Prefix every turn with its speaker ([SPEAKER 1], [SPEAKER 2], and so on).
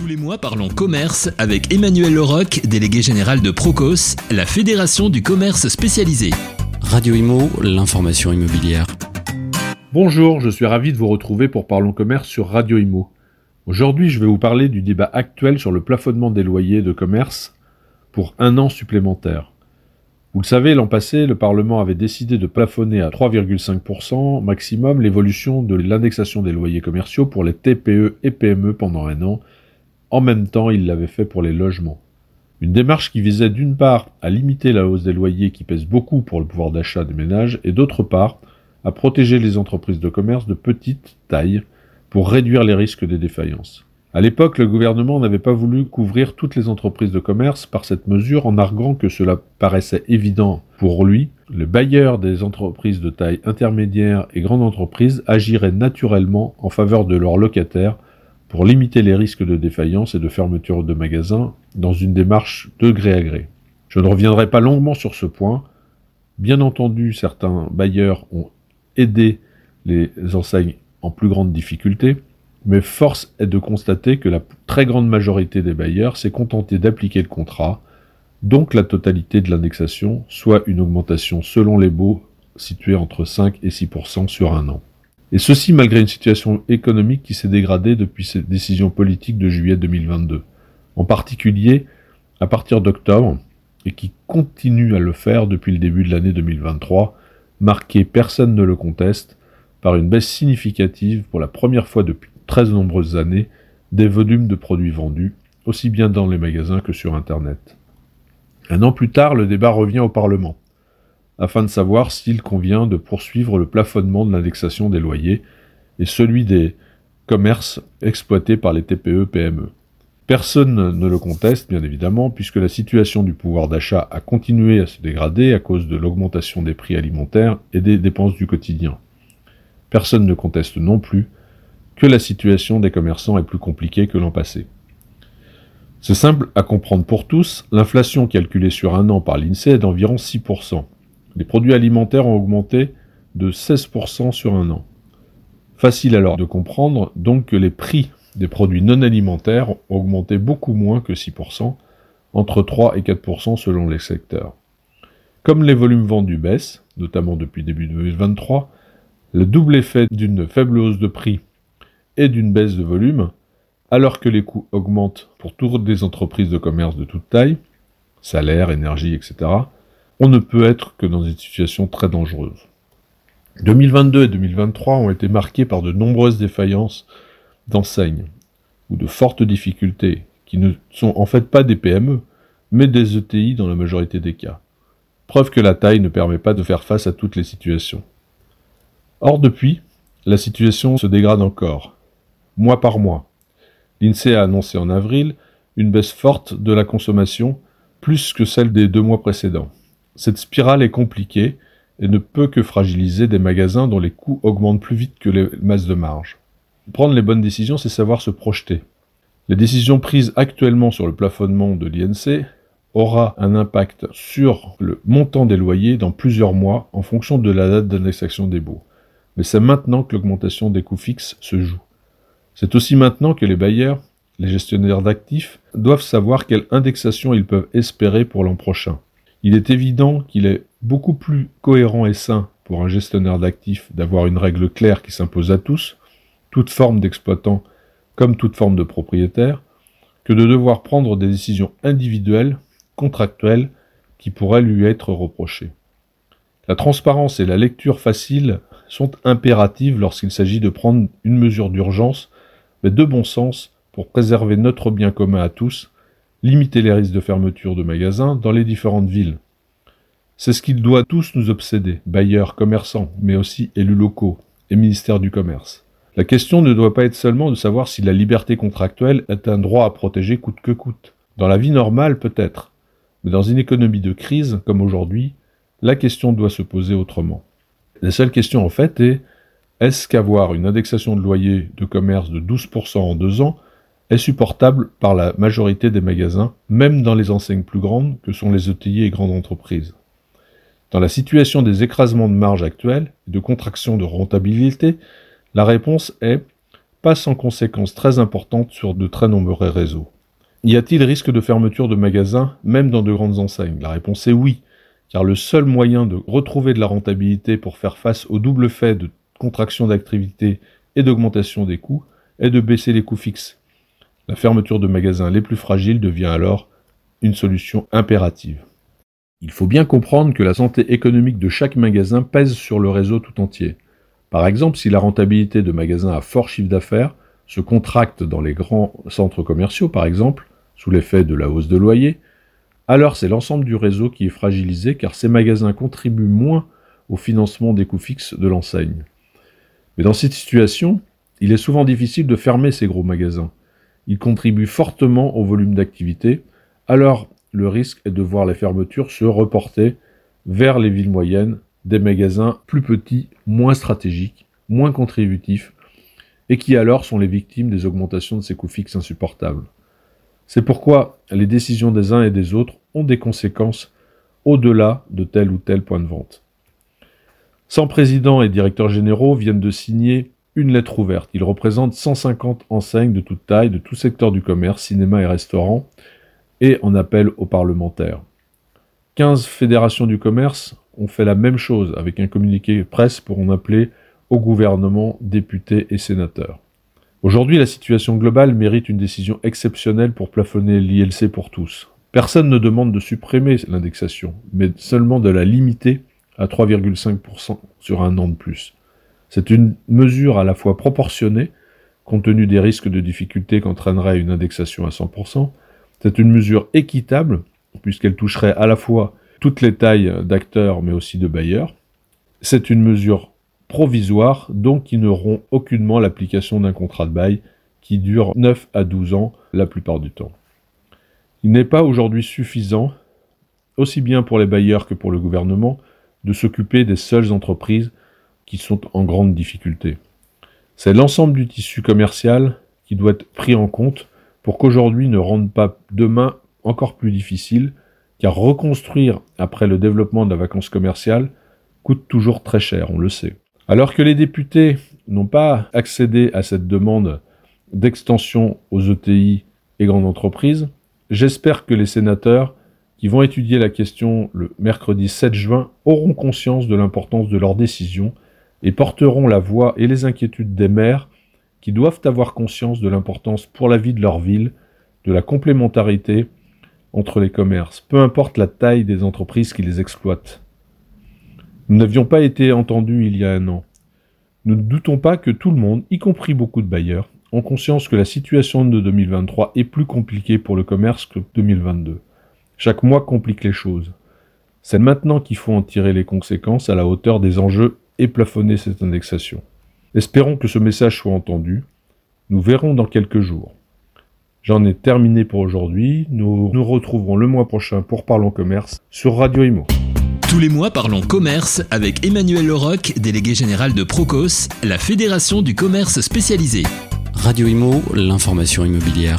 [SPEAKER 1] Tous les mois, parlons commerce avec Emmanuel Leroc, délégué général de Procos, la fédération du commerce spécialisé.
[SPEAKER 2] Radio Imo, l'information immobilière.
[SPEAKER 3] Bonjour, je suis ravi de vous retrouver pour Parlons Commerce sur Radio Imo. Aujourd'hui, je vais vous parler du débat actuel sur le plafonnement des loyers de commerce pour un an supplémentaire. Vous le savez, l'an passé, le Parlement avait décidé de plafonner à 3,5% maximum l'évolution de l'indexation des loyers commerciaux pour les TPE et PME pendant un an. En même temps, il l'avait fait pour les logements. Une démarche qui visait d'une part à limiter la hausse des loyers qui pèse beaucoup pour le pouvoir d'achat des ménages et d'autre part à protéger les entreprises de commerce de petite taille pour réduire les risques des défaillances. À l'époque, le gouvernement n'avait pas voulu couvrir toutes les entreprises de commerce par cette mesure en arguant que cela paraissait évident pour lui. Les bailleurs des entreprises de taille intermédiaire et grande entreprise agiraient naturellement en faveur de leurs locataires pour limiter les risques de défaillance et de fermeture de magasins dans une démarche de gré à gré. Je ne reviendrai pas longuement sur ce point. Bien entendu, certains bailleurs ont aidé les enseignes en plus grande difficulté, mais force est de constater que la très grande majorité des bailleurs s'est contentée d'appliquer le contrat, donc la totalité de l'indexation, soit une augmentation selon les baux située entre 5 et 6% sur un an. Et ceci malgré une situation économique qui s'est dégradée depuis cette décision politique de juillet 2022. En particulier, à partir d'octobre, et qui continue à le faire depuis le début de l'année 2023, marqué, personne ne le conteste, par une baisse significative pour la première fois depuis très nombreuses années des volumes de produits vendus, aussi bien dans les magasins que sur Internet. Un an plus tard, le débat revient au Parlement, afin de savoir s'il convient de poursuivre le plafonnement de l'indexation des loyers et celui des commerces exploités par les TPE-PME. Personne ne le conteste, bien évidemment, puisque la situation du pouvoir d'achat a continué à se dégrader à cause de l'augmentation des prix alimentaires et des dépenses du quotidien. Personne ne conteste non plus que la situation des commerçants est plus compliquée que l'an passé. C'est simple à comprendre pour tous, l'inflation calculée sur un an par l'INSEE est d'environ 6%. Les produits alimentaires ont augmenté de 16% sur un an. Facile alors de comprendre donc que les prix des produits non alimentaires ont augmenté beaucoup moins que 6%, entre 3 et 4% selon les secteurs. Comme les volumes vendus baissent, notamment depuis début 2023, le double effet d'une faible hausse de prix et d'une baisse de volume, alors que les coûts augmentent pour toutes les entreprises de commerce de toute taille, salaire, énergie, etc., on ne peut être que dans une situation très dangereuse. 2022 et 2023 ont été marqués par de nombreuses défaillances d'enseignes ou de fortes difficultés qui ne sont en fait pas des PME, mais des ETI dans la majorité des cas. Preuve que la taille ne permet pas de faire face à toutes les situations. Or depuis, la situation se dégrade encore, mois par mois. L'INSEE a annoncé en avril une baisse forte de la consommation, plus que celle des deux mois précédents. Cette spirale est compliquée et ne peut que fragiliser des magasins dont les coûts augmentent plus vite que les masses de marge. Prendre les bonnes décisions, c'est savoir se projeter. Les décisions prises actuellement sur le plafonnement de l'INC aura un impact sur le montant des loyers dans plusieurs mois en fonction de la date d'indexation des baux. Mais c'est maintenant que l'augmentation des coûts fixes se joue. C'est aussi maintenant que les bailleurs, les gestionnaires d'actifs, doivent savoir quelle indexation ils peuvent espérer pour l'an prochain. Il est évident qu'il est beaucoup plus cohérent et sain pour un gestionnaire d'actifs d'avoir une règle claire qui s'impose à tous, toute forme d'exploitant comme toute forme de propriétaire, que de devoir prendre des décisions individuelles, contractuelles, qui pourraient lui être reprochées. La transparence et la lecture facile sont impératives lorsqu'il s'agit de prendre une mesure d'urgence mais de bon sens pour préserver notre bien commun à tous, limiter les risques de fermeture de magasins dans les différentes villes. C'est ce qui doit tous nous obséder, bailleurs, commerçants, mais aussi élus locaux et ministères du Commerce. La question ne doit pas être seulement de savoir si la liberté contractuelle est un droit à protéger coûte que coûte. Dans la vie normale, peut-être, mais dans une économie de crise comme aujourd'hui, la question doit se poser autrement. La seule question en fait est est-ce qu'avoir une indexation de loyer de commerce de 12% en deux ans est supportable par la majorité des magasins, même dans les enseignes plus grandes que sont les ETI et grandes entreprises Dans la situation des écrasements de marge actuels et de contraction de rentabilité, la réponse est pas sans conséquences très importantes sur de très nombreux réseaux. Y a-t-il risque de fermeture de magasins, même dans de grandes enseignes? La réponse est oui, car le seul moyen de retrouver de la rentabilité pour faire face au double fait de contraction d'activité et d'augmentation des coûts est de baisser les coûts fixes. La fermeture de magasins les plus fragiles devient alors une solution impérative. Il faut bien comprendre que la santé économique de chaque magasin pèse sur le réseau tout entier. Par exemple, si la rentabilité de magasins à fort chiffre d'affaires se contracte dans les grands centres commerciaux, par exemple, sous l'effet de la hausse de loyer, alors c'est l'ensemble du réseau qui est fragilisé car ces magasins contribuent moins au financement des coûts fixes de l'enseigne. Mais dans cette situation, il est souvent difficile de fermer ces gros magasins. Ils contribuent fortement au volume d'activité, alors le risque est de voir les fermetures se reporter vers les villes moyennes, des magasins plus petits, moins stratégiques, moins contributifs, et qui alors sont les victimes des augmentations de ces coûts fixes insupportables. C'est pourquoi les décisions des uns et des autres ont des conséquences au-delà de tel ou tel point de vente. 100 présidents et directeurs généraux viennent de signer une lettre ouverte. Ils représentent 150 enseignes de toute taille, de tout secteur du commerce, cinéma et restaurant, et en appel aux parlementaires. 15 fédérations du commerce ont fait la même chose avec un communiqué presse pour en appeler au gouvernement, députés et sénateurs. Aujourd'hui, la situation globale mérite une décision exceptionnelle pour plafonner l'ILC pour tous. Personne ne demande de supprimer l'indexation, mais seulement de la limiter à 3,5% sur un an de plus. C'est une mesure à la fois proportionnée, compte tenu des risques de difficulté qu'entraînerait une indexation à 100%, c'est une mesure équitable, puisqu'elle toucherait à la fois toutes les tailles d'acteurs, mais aussi de bailleurs. C'est une mesure provisoires, donc qui n'auront aucunement l'application d'un contrat de bail qui dure 9 à 12 ans la plupart du temps. Il n'est pas aujourd'hui suffisant, aussi bien pour les bailleurs que pour le gouvernement, de s'occuper des seules entreprises qui sont en grande difficulté. C'est l'ensemble du tissu commercial qui doit être pris en compte pour qu'aujourd'hui ne rende pas demain encore plus difficile, car reconstruire après le développement de la vacance commerciale coûte toujours très cher, on le sait. Alors que les députés n'ont pas accédé à cette demande d'extension aux ETI et grandes entreprises, j'espère que les sénateurs qui vont étudier la question le mercredi 7 juin auront conscience de l'importance de leur décision et porteront la voix et les inquiétudes des maires qui doivent avoir conscience de l'importance pour la vie de leur ville, de la complémentarité entre les commerces, peu importe la taille des entreprises qui les exploitent. Nous n'avions pas été entendus il y a un an. Nous ne doutons pas que tout le monde, y compris beaucoup de bailleurs, ont conscience que la situation de 2023 est plus compliquée pour le commerce que 2022. Chaque mois complique les choses. C'est maintenant qu'il faut en tirer les conséquences à la hauteur des enjeux et plafonner cette indexation. Espérons que ce message soit entendu. Nous verrons dans quelques jours. J'en ai terminé pour aujourd'hui. Nous nous retrouverons le mois prochain pour Parlons Commerce sur Radio Imo.
[SPEAKER 1] Tous les mois, parlons commerce avec Emmanuel Leroc, délégué général de Procos, la fédération du commerce spécialisé.
[SPEAKER 2] Radio Imo, l'information immobilière.